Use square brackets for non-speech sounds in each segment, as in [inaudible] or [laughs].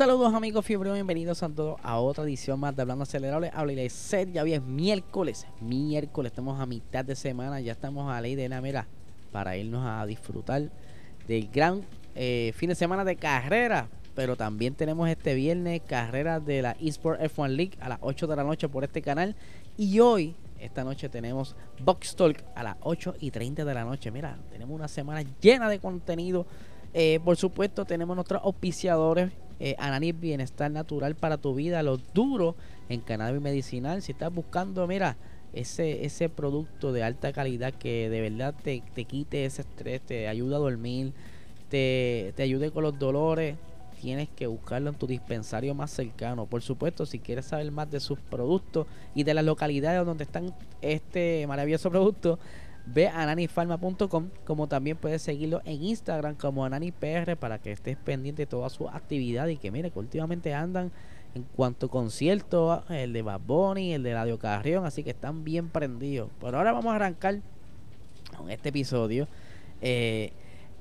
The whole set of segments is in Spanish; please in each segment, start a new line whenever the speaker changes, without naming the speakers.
Saludos amigos fiebre, bienvenidos a todos a otra edición más de Hablando Acelerable. Habla y ser, ya hoy es miércoles, miércoles, estamos a mitad de semana, ya estamos a ley de la mera para irnos a disfrutar del gran eh, fin de semana de carrera. Pero también tenemos este viernes carrera de la eSport F1 League a las 8 de la noche por este canal. Y hoy, esta noche, tenemos Box Talk a las 8 y 30 de la noche. Mira, tenemos una semana llena de contenido. Eh, por supuesto, tenemos nuestros auspiciadores eh, Ananis Bienestar Natural para tu vida, lo duro en cannabis medicinal. Si estás buscando, mira, ese, ese producto de alta calidad que de verdad te, te quite ese estrés, te ayuda a dormir, te, te ayude con los dolores, tienes que buscarlo en tu dispensario más cercano. Por supuesto, si quieres saber más de sus productos y de las localidades donde están este maravilloso producto, Ve a ananifarma.com, como también puedes seguirlo en Instagram como AnaniPR para que estés pendiente de toda su actividad y que mire que últimamente andan en cuanto a conciertos, el de Bad Bunny, el de Radio Carrión, así que están bien prendidos. Pero ahora vamos a arrancar con este episodio. Eh,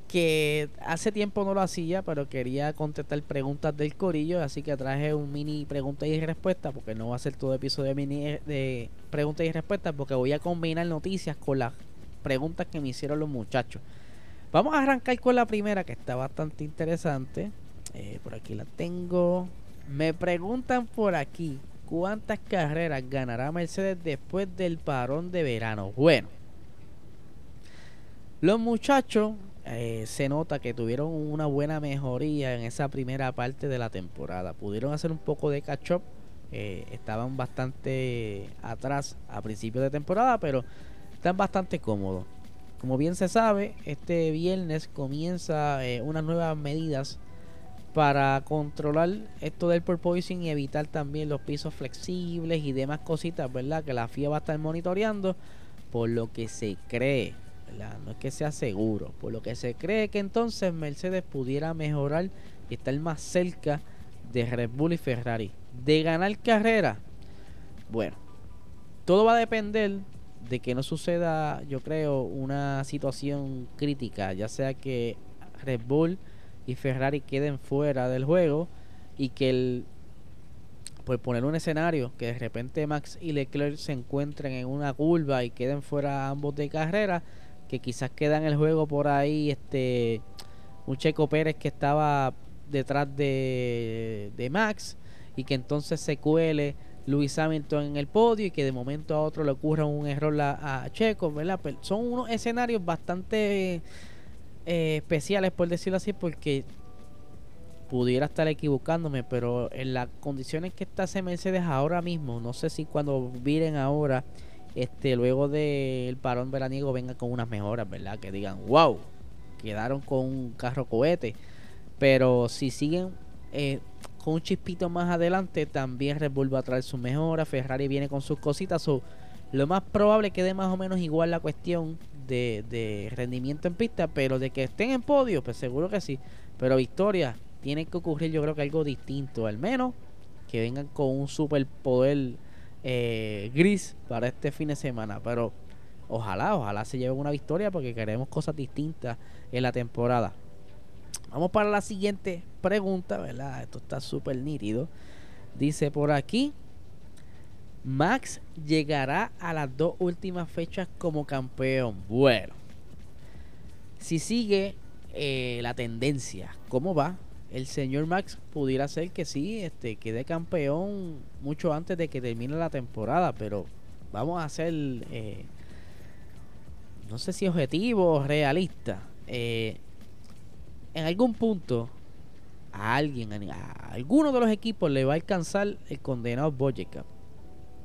que hace tiempo no lo hacía, pero quería contestar preguntas del corillo, así que traje un mini pregunta y respuesta, porque no va a ser todo episodio de mini de preguntas y respuestas, porque voy a combinar noticias con las preguntas que me hicieron los muchachos. Vamos a arrancar con la primera que está bastante interesante. Eh, por aquí la tengo. Me preguntan por aquí cuántas carreras ganará Mercedes después del parón de verano. Bueno, los muchachos eh, se nota que tuvieron una buena mejoría en esa primera parte de la temporada. Pudieron hacer un poco de catch up. Eh, estaban bastante atrás a principios de temporada, pero están bastante cómodos. Como bien se sabe, este viernes comienza eh, unas nuevas medidas para controlar esto del porpoising y evitar también los pisos flexibles y demás cositas, ¿verdad? Que la FIA va a estar monitoreando por lo que se cree, No es que sea seguro, por lo que se cree que entonces Mercedes pudiera mejorar y estar más cerca de Red Bull y Ferrari. De ganar carrera, bueno, todo va a depender de que no suceda, yo creo, una situación crítica, ya sea que Red Bull y Ferrari queden fuera del juego y que el pues poner un escenario que de repente Max y Leclerc se encuentren en una curva y queden fuera ambos de carrera, que quizás queda en el juego por ahí este un Checo Pérez que estaba detrás de, de Max y que entonces se cuele Luis Hamilton en el podio y que de momento a otro le ocurra un error a, Checo, ¿verdad? Son unos escenarios bastante eh, especiales, por decirlo así, porque pudiera estar equivocándome, pero en las condiciones que está ese Mercedes ahora mismo, no sé si cuando viren ahora, este luego del parón veraniego venga con unas mejoras, ¿verdad? Que digan, wow, quedaron con un carro cohete. Pero si siguen eh, un chispito más adelante también Red Bull a traer su mejora. Ferrari viene con sus cositas. lo más probable quede más o menos igual la cuestión de, rendimiento en pista, pero de que estén en podio, pues seguro que sí. Pero victoria, tiene que ocurrir yo creo que algo distinto, al menos que vengan con un superpoder eh, gris para este fin de semana. Pero ojalá, ojalá se lleven una victoria porque queremos cosas distintas en la temporada. Vamos para la siguiente pregunta, ¿verdad? Esto está súper nítido. Dice por aquí, Max llegará a las dos últimas fechas como campeón. Bueno, si sigue eh, la tendencia, ¿cómo va? El señor Max pudiera ser que sí, este, quede campeón mucho antes de que termine la temporada, pero vamos a ser, eh, no sé si objetivo o realista. Eh, en algún punto a alguien, a, alguno de los equipos le va a alcanzar el condenado budget.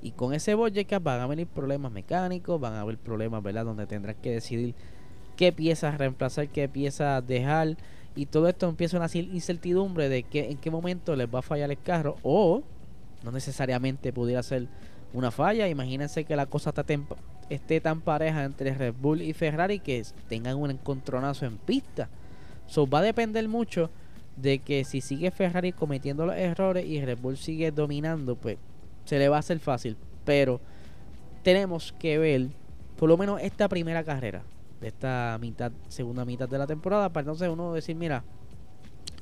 Y con ese budget cap van a venir problemas mecánicos, van a haber problemas, ¿verdad? Donde tendrás que decidir qué piezas reemplazar, qué piezas dejar. y todo esto empieza una incertidumbre de que en qué momento les va a fallar el carro o no necesariamente pudiera ser una falla. Imagínense que la cosa está esté tan pareja entre Red Bull y Ferrari que tengan un encontronazo en pista. So, va a depender mucho de que si sigue Ferrari cometiendo los errores y Red Bull sigue dominando, pues se le va a hacer fácil. Pero tenemos que ver por lo menos esta primera carrera de esta mitad, segunda mitad de la temporada, para entonces uno decir, mira,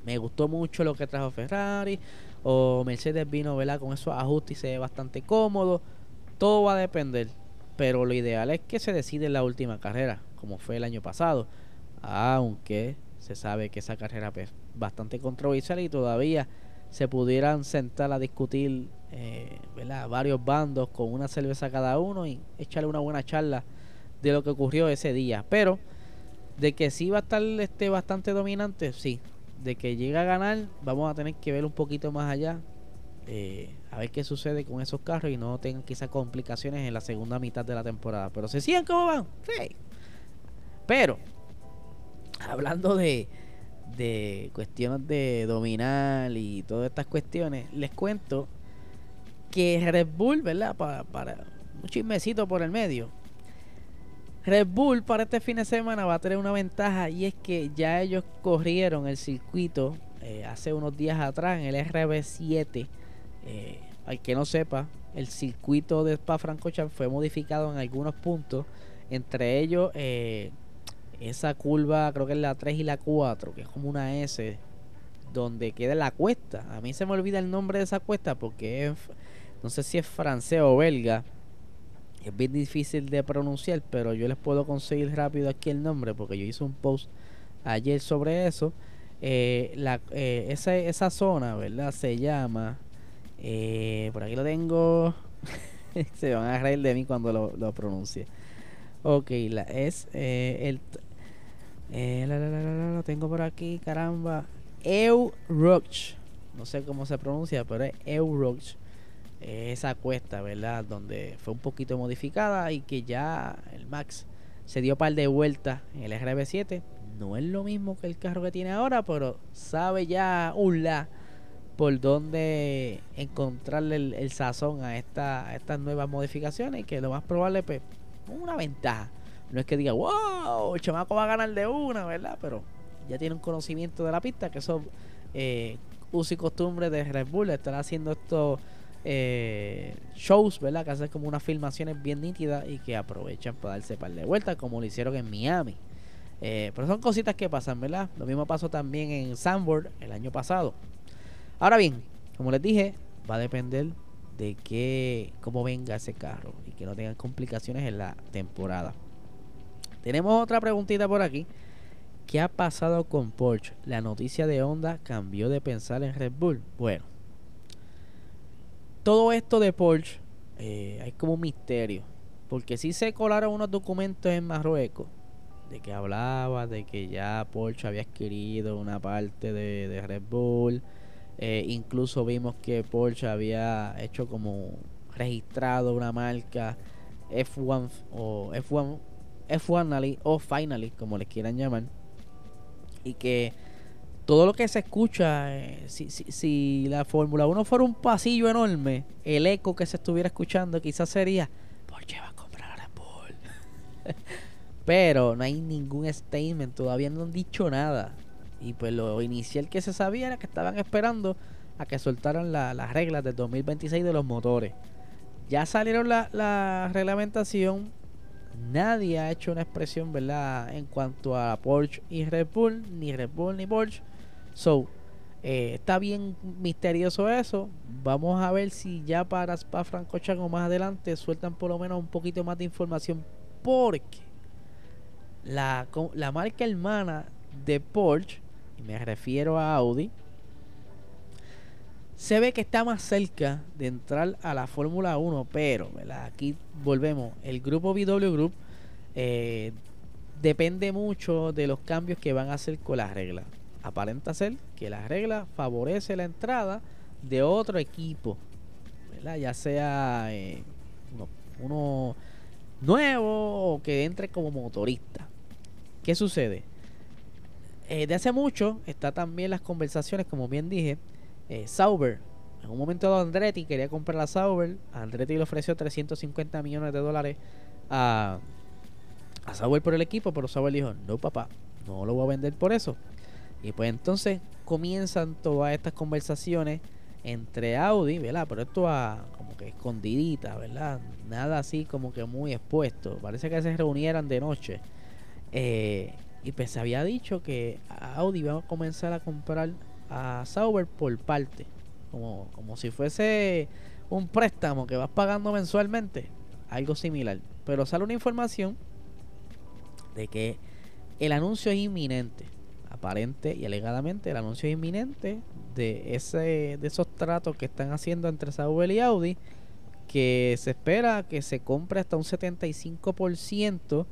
me gustó mucho lo que trajo Ferrari, o Mercedes vino, ¿verdad? Con esos ajustes y se ve bastante cómodo. Todo va a depender. Pero lo ideal es que se decide en la última carrera, como fue el año pasado. Aunque se sabe que esa carrera es pues, bastante controversial y todavía se pudieran sentar a discutir eh, varios bandos con una cerveza cada uno y echarle una buena charla de lo que ocurrió ese día. Pero de que sí va a estar este bastante dominante, sí. De que llega a ganar, vamos a tener que ver un poquito más allá. Eh, a ver qué sucede con esos carros y no tengan quizás complicaciones en la segunda mitad de la temporada. Pero se siguen como van. Sí. Pero, hablando de, de cuestiones de dominar y todas estas cuestiones, les cuento que Red Bull, ¿verdad? Para, para un chismecito por el medio. Red Bull para este fin de semana va a tener una ventaja y es que ya ellos corrieron el circuito eh, hace unos días atrás en el RB7. Eh, al que no sepa, el circuito de Spa Francorchamps fue modificado en algunos puntos, entre ellos eh, esa curva, creo que es la 3 y la 4, que es como una S, donde queda la cuesta. A mí se me olvida el nombre de esa cuesta porque es no sé si es francés o belga. Es bien difícil de pronunciar, pero yo les puedo conseguir rápido aquí el nombre porque yo hice un post ayer sobre eso. Eh, la, eh, esa, esa zona, ¿verdad? Se llama. Eh, por aquí lo tengo. [laughs] Se van a reír de mí cuando lo, lo pronuncie. Ok, la, es el. La, la, lo tengo por aquí, caramba. Euroch. No sé cómo se pronuncia, pero es Euroch esa cuesta, ¿verdad? Donde fue un poquito modificada y que ya el Max se dio par de vueltas en el RB7. No es lo mismo que el carro que tiene ahora, pero sabe ya la por dónde encontrarle el, sazón a, esta, estas nuevas modificaciones y que lo más probable es pues, una ventaja. No es que diga, wow, el chamaco va a ganar de una, ¿verdad? Pero ya tiene un conocimiento de la pista, que eso eh, uso y costumbre de Red Bull, estar haciendo esto eh, shows, ¿verdad? Que hacen como unas filmaciones bien nítidas y que aprovechan para darse par de vueltas, como lo hicieron en Miami. Eh, pero son cositas que pasan, ¿verdad? Lo mismo pasó también en Sandboard el año pasado. Ahora bien, como les dije, va a depender de que cómo venga ese carro y que no tengan complicaciones en la temporada. Tenemos otra preguntita por aquí. ¿Qué ha pasado con Porsche? La noticia de Honda cambió de pensar en Red Bull. Bueno, todo esto de Porsche eh, hay como un misterio. Porque si se colaron unos documentos en Marruecos de que hablaba de que ya Porsche había adquirido una parte de, Red Bull. Eh, incluso vimos que Porsche había hecho como registrado una marca F1 o F1 F1 o Finally, como les quieran llamar. Y que todo lo que se escucha, eh, si, si, si, la Fórmula 1 fuera un pasillo enorme, el eco que se estuviera escuchando quizás sería, Porsche va a comprar a Red Bull. [laughs] Pero no hay ningún statement, todavía no han dicho nada. Y pues lo inicial que se sabía era que estaban esperando a que soltaran las reglas del 2026 de los motores. Ya salieron la, la reglamentación. Nadie ha hecho una expresión, ¿verdad? En cuanto a Porsche y Red Bull, ni Red Bull ni Porsche So, eh, está bien misterioso eso. Vamos a ver si ya para Spa Francorchamps más adelante sueltan por lo menos un poquito más de información. Porque la, la marca hermana de Porsche, y me refiero a Audi, se ve que está más cerca de entrar a la Fórmula 1, pero aquí volvemos. El grupo VW Group eh, depende mucho de los cambios que van a hacer con las reglas aparenta ser que la regla favorece la entrada de otro equipo, ya sea eh, uno, nuevo o que entre como motorista. ¿Qué sucede? eh, de hace mucho está también las conversaciones, como bien dije, eh, Sauber. En un momento dado Andretti quería comprar la Sauber. Andretti le ofreció 350 millones de dólares a, a Sauber por el equipo, pero Sauber dijo, no papá, no lo voy a vender por eso. Y pues entonces comienzan todas estas conversaciones entre Audi, ¿verdad? Pero esto a como que escondidita, ¿verdad? Nada así como que muy expuesto. Parece que se reunieran de noche. Eh, y pues se había dicho que Audi iba a comenzar a comprar a Sauber por parte. Como, como si fuese un préstamo que vas pagando mensualmente. Algo similar. Pero sale una información de que el anuncio es inminente. Aparente y alegadamente el anuncio es inminente de ese de esos tratos que están haciendo entre Sauber y Audi que se espera que se compre hasta un 75%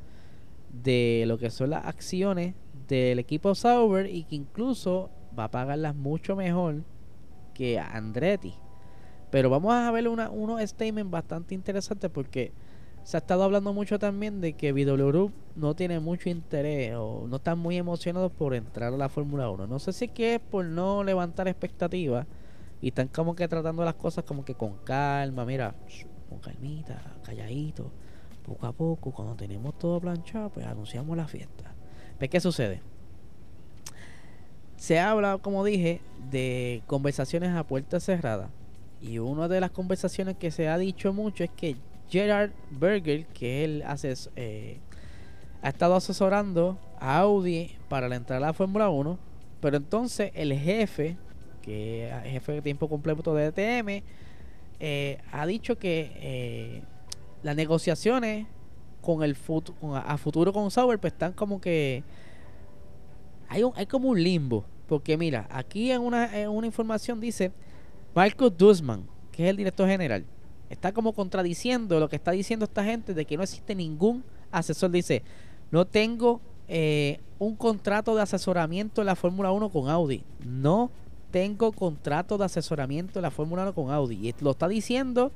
de lo que son las acciones del equipo Sauber y que incluso va a pagarlas mucho mejor que Andretti. Pero vamos a ver una, unos statements bastante interesantes porque se ha estado hablando mucho también de que VW no tiene mucho interés o no están muy emocionados por entrar a la Fórmula 1. No sé si es que es por no levantar expectativas y están como que tratando las cosas como que con calma, mira, con calmita, calladito, poco a poco, cuando tenemos todo planchado, pues anunciamos la fiesta. ¿Pero qué sucede? Se habla, como dije, de conversaciones a puerta cerrada. Y una de las conversaciones que se ha dicho mucho es que Gerard Berger, que él hace, eh, ha estado asesorando a Audi para la entrada a la Fórmula 1, pero entonces el jefe, que es jefe de tiempo completo de DTM, eh, ha dicho que eh, las negociaciones con el futuro a futuro con Sauber pues están como que hay un, hay como un limbo porque mira aquí en una, una información dice Marco Dussman que es el director general está como contradiciendo lo que está diciendo esta gente de que no existe ningún asesor. Dice, no tengo eh, un contrato de asesoramiento en la Fórmula 1 con Audi. No tengo contrato de asesoramiento en la Fórmula 1 con Audi. Y lo está diciendo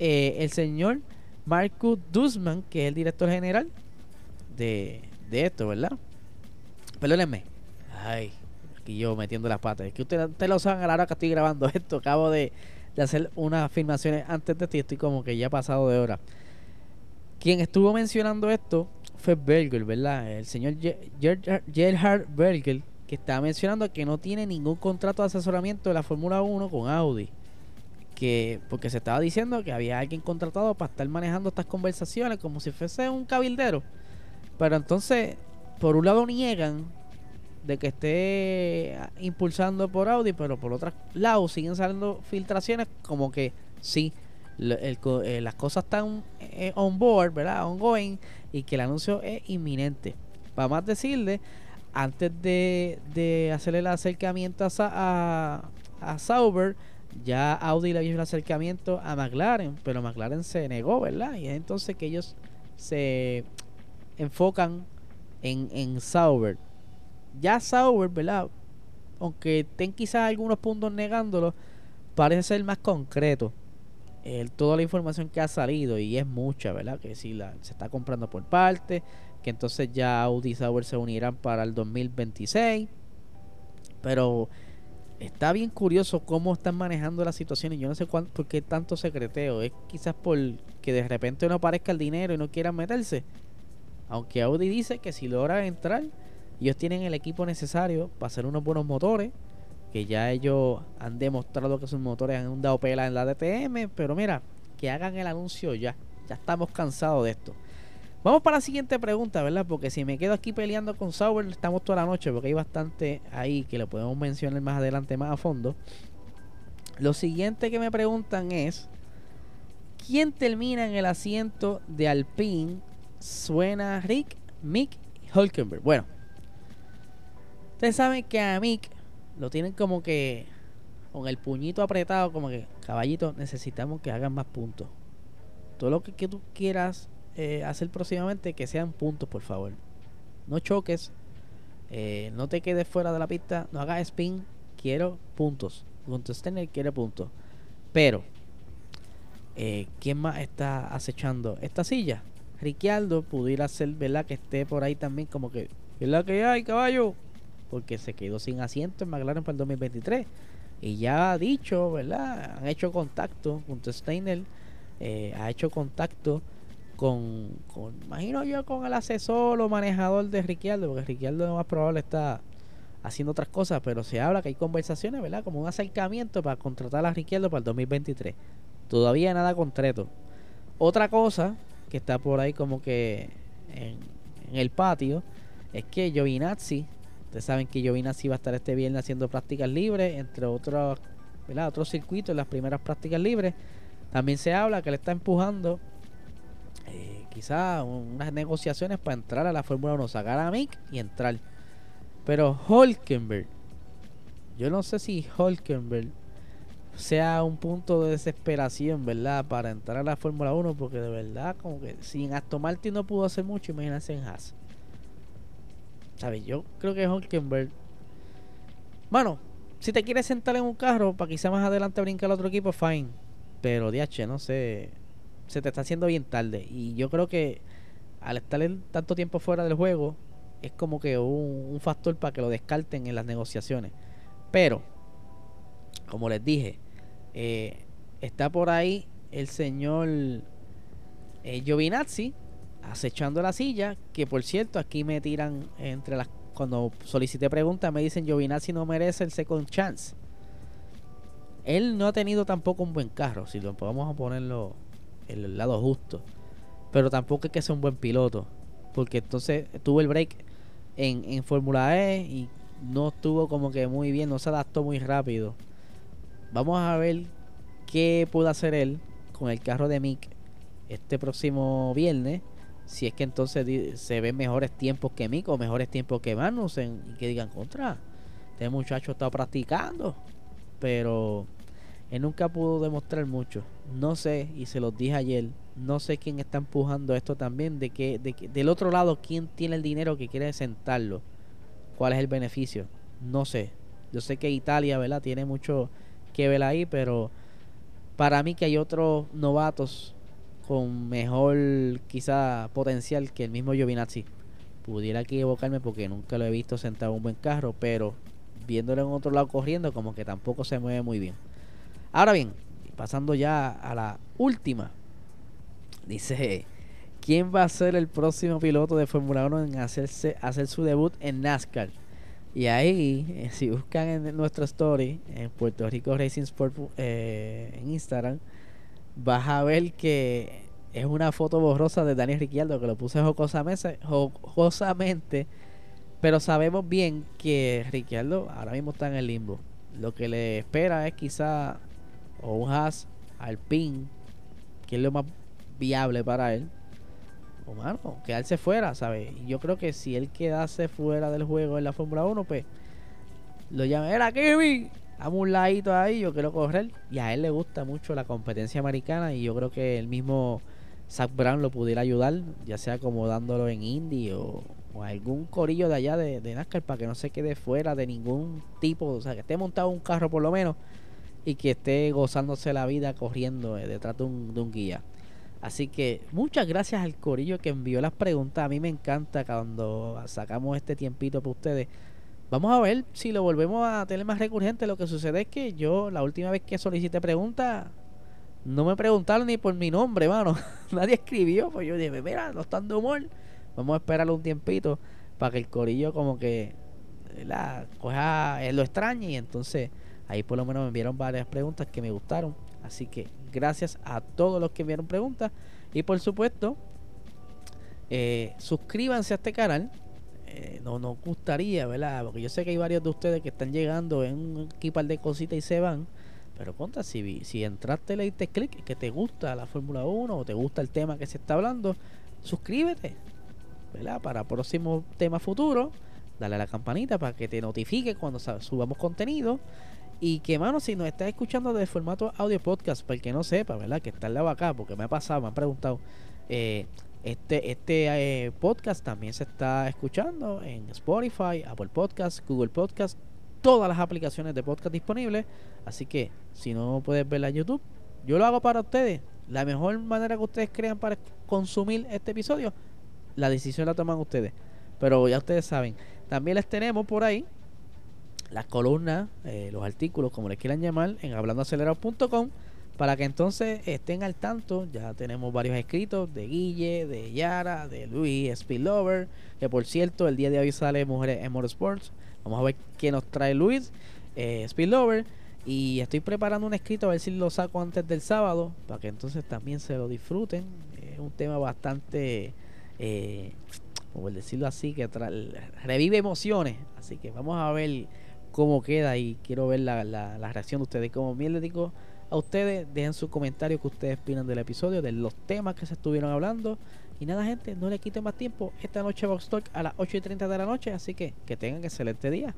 eh, el señor Marcus Dussman, que es el director general de, de esto, ¿verdad? Perdónenme. Ay, aquí yo metiendo las patas. Es que ustedes usted lo saben a la hora que estoy grabando [laughs] esto. Acabo de de hacer unas afirmaciones antes de ti. Estoy como que ya pasado de hora. Quien estuvo mencionando esto fue Berger, ¿verdad? El señor Gerhard Berger, que estaba mencionando que no tiene ningún contrato de asesoramiento de la Fórmula 1 con Audi. Que, porque se estaba diciendo que había alguien contratado para estar manejando estas conversaciones como si fuese un cabildero. Pero entonces, por un lado niegan de que esté impulsando por Audi, pero por otro lado siguen saliendo filtraciones como que sí, eh, las cosas están eh, on board, ¿verdad? Ongoing y que el anuncio es inminente. Vamos a decirle, antes de, de hacerle el acercamiento a, a, Sauber, ya Audi le hizo el acercamiento a McLaren, pero McLaren se negó, ¿verdad? Y es entonces que ellos se enfocan en, en Sauber ya Sauber, ¿verdad? Aunque estén quizás algunos puntos negándolo, parece ser más concreto. toda la información que ha salido, y es mucha, ¿verdad? Que si la, se está comprando por parte, que entonces ya Audi y Sauber se unirán para el 2026. Pero está bien curioso cómo están manejando la situación y yo no sé cuánto, por qué tanto secreteo. Es quizás por que de repente no aparezca el dinero y no quieran meterse. Aunque Audi dice que si logra entrar, ellos tienen el equipo necesario para hacer unos buenos motores, que ya ellos han demostrado que sus motores han dado pela en la DTM, pero mira, que hagan el anuncio ya. Ya estamos cansados de esto. Vamos para la siguiente pregunta, ¿verdad? Porque si me quedo aquí peleando con Sauber, estamos toda la noche, porque hay bastante ahí que lo podemos mencionar más adelante, más a fondo. Lo siguiente que me preguntan es: ¿Quién termina en el asiento de Alpine? Suena Rick, Mick y Hulkenberg. Bueno, Ustedes saben que a Mick lo tienen como que con el puñito apretado, como que, caballito, necesitamos que hagan más puntos. Todo lo que, tú quieras eh, hacer próximamente, que sean puntos, por favor. No choques, eh, no te quedes fuera de la pista, no hagas spin, quiero puntos. Steiner quiere puntos. Pero, eh, ¿quién más está acechando esta silla? Ricciardo pudiera ser, ¿verdad? Que esté por ahí también como que, ¿qué es la que hay, caballo? porque se quedó sin asiento en McLaren para el 2023. Y ya ha dicho, ¿verdad? Han hecho contacto junto a Steiner, eh, ha hecho contacto con, con, imagino yo, con el asesor o manejador de Ricciardo, porque Ricciardo lo más probable está haciendo otras cosas, pero se habla que hay conversaciones, ¿verdad? Como un acercamiento para contratar a Ricciardo para el 2023. Todavía nada concreto. Otra cosa que está por ahí como que en, el patio es que Giovinazzi, ustedes saben que Giovinazzi va a estar este viernes haciendo prácticas libres, entre otros, ¿verdad? Otros circuitos, en las primeras prácticas libres. También se habla que le está empujando eh, quizás unas negociaciones para entrar a la Fórmula 1, sacar a Mick y entrar. Pero Holkenberg, yo no sé si Holkenberg sea un punto de desesperación, ¿verdad? Para entrar a la Fórmula 1, porque de verdad, como que sin Aston Martin no pudo hacer mucho, imagínense en Haas. ¿Sabes? Yo creo que Holkenberg. Bueno, si te quieres sentar en un carro para quizá más adelante brincar al otro equipo, fine. Pero, DH, no sé. Se te está haciendo bien tarde. Y yo creo que al estar tanto tiempo fuera del juego, es como que un, factor para que lo descarten en las negociaciones. Pero, como les dije, eh, está por ahí el señor eh, Giovinazzi acechando la silla, que por cierto aquí me tiran entre las... Cuando solicité preguntas me dicen Giovinazzi no merece el second chance. Él no ha tenido tampoco un buen carro, si lo podemos ponerlo en el lado justo. Pero tampoco es que sea un buen piloto. Porque entonces tuvo el break en, en Fórmula E y no estuvo como que muy bien, no se adaptó muy rápido. Vamos a ver qué puede hacer él con el carro de Mick este próximo viernes. Si es que entonces se ven mejores tiempos que Mick o mejores tiempos que Magnussen y que digan contra. Este muchacho está practicando, pero él nunca pudo demostrar mucho. No sé, y se los dije ayer, no sé quién está empujando esto también, de que, de que del otro lado, quién tiene el dinero que quiere sentarlo, cuál es el beneficio, no sé. Yo sé que Italia, ¿verdad? Tiene mucho que ver ahí, pero para mí que hay otros novatos con mejor quizá potencial que el mismo Giovinazzi. Pudiera equivocarme porque nunca lo he visto sentado en un buen carro, pero viéndolo en otro lado corriendo como que tampoco se mueve muy bien. Ahora bien, pasando ya a la última Dice, ¿quién va a ser el próximo piloto de Fórmula 1 en hacerse, hacer su debut en NASCAR? Y ahí, eh, si buscan en nuestra story, en Puerto Rico Racing Sport eh, en Instagram, vas a ver que es una foto borrosa de Daniel Ricciardo que lo puse jocosamente, jocosamente pero sabemos bien que Ricciardo ahora mismo está en el limbo. Lo que le espera es quizá o un Haas, Alpine, que es lo más viable para él. O mano, quedarse fuera, ¿sabes? Yo creo que si él quedase fuera del juego en la Fórmula 1, pues lo llama, era Kevin, dame un ladito ahí, yo quiero correr. Y a él le gusta mucho la competencia americana y yo creo que el mismo Zach Brown lo pudiera ayudar, ya sea como dándolo en Indy o, algún corillo de allá de, de, NASCAR para que no se quede fuera de ningún tipo, o sea, que esté montado un carro por lo menos y que esté gozándose la vida corriendo eh, detrás de un, de un guía. Así que muchas gracias al Corillo que envió las preguntas. A mí me encanta cuando sacamos este tiempito para ustedes. Vamos a ver si lo volvemos a tener más recurrente. Lo que sucede es que yo, la última vez que solicité preguntas, no me preguntaron ni por mi nombre, mano. [laughs] Nadie escribió. Pues yo dije, mira, no están de humor. Vamos a esperarle un tiempito para que el Corillo, como que la coja, lo extrañe. Y entonces ahí por lo menos me enviaron varias preguntas que me gustaron. Así que gracias a todos los que enviaron preguntas. Y por supuesto, eh, suscríbanse a este canal. Eh, no nos gustaría, ¿verdad? Porque yo sé que hay varios de ustedes que están llegando en un equipo de cositas y se van. Pero conta, si, si entraste, le diste clic, que te gusta la Fórmula 1 o te gusta el tema que se está hablando, suscríbete, ¿verdad? Para próximos temas futuros, dale a la campanita para que te notifique cuando subamos contenido. Y que, mano, si nos estás escuchando de formato audio podcast, para el que no sepa, ¿verdad? Que está al lado acá, porque me ha pasado, me han preguntado. Eh, este este eh, podcast también se está escuchando en Spotify, Apple Podcast, Google Podcast, todas las aplicaciones de podcast disponibles. Así que, si no puedes verla en YouTube, yo lo hago para ustedes. La mejor manera que ustedes crean para consumir este episodio, la decisión la toman ustedes. Pero ya ustedes saben. También les tenemos por ahí las columnas, eh, los artículos, como les quieran llamar, en hablandoacelerado.com para que entonces estén al tanto. Ya tenemos varios escritos de Guille, de Yara, de Luis Spillover, que por cierto el día de hoy sale Mujeres en Motorsports. Vamos a ver qué nos trae Luis eh, Spillover. Y estoy preparando un escrito a ver si lo saco antes del sábado, para que entonces también se lo disfruten. Es un tema bastante, eh, como decirlo así, que revive emociones. Así que vamos a ver cómo queda y quiero ver la, la, reacción de ustedes. Como bien les digo a ustedes, dejen sus comentarios que ustedes opinan del episodio, de los temas que se estuvieron hablando. Y nada, gente, no le quiten más tiempo. Esta noche Vox Talk a las 8 y 30 de la noche. Así que que tengan excelente día.